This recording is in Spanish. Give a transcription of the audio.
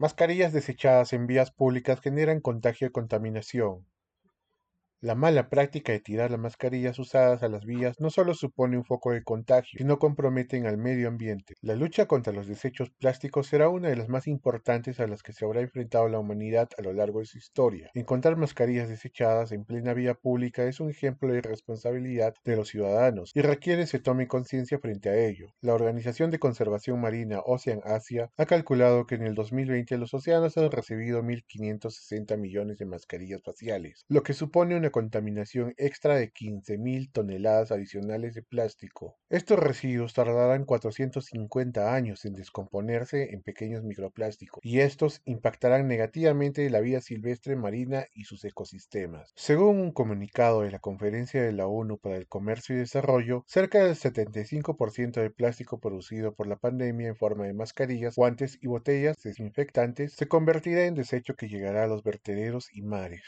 Mascarillas desechadas en vías públicas generan contagio y contaminación. La mala práctica de tirar las mascarillas usadas a las vías no solo supone un foco de contagio, sino comprometen al medio ambiente. La lucha contra los desechos plásticos será una de las más importantes a las que se habrá enfrentado la humanidad a lo largo de su historia. Encontrar mascarillas desechadas en plena vía pública es un ejemplo de irresponsabilidad de los ciudadanos y requiere se tome conciencia frente a ello. La Organización de Conservación Marina Ocean Asia ha calculado que en el 2020 los océanos han recibido 1.560 millones de mascarillas faciales, lo que supone una contaminación extra de 15.000 toneladas adicionales de plástico. Estos residuos tardarán 450 años en descomponerse en pequeños microplásticos y estos impactarán negativamente la vida silvestre marina y sus ecosistemas. Según un comunicado de la Conferencia de la ONU para el Comercio y Desarrollo, cerca del 75% del plástico producido por la pandemia en forma de mascarillas, guantes y botellas desinfectantes se convertirá en desecho que llegará a los vertederos y mares.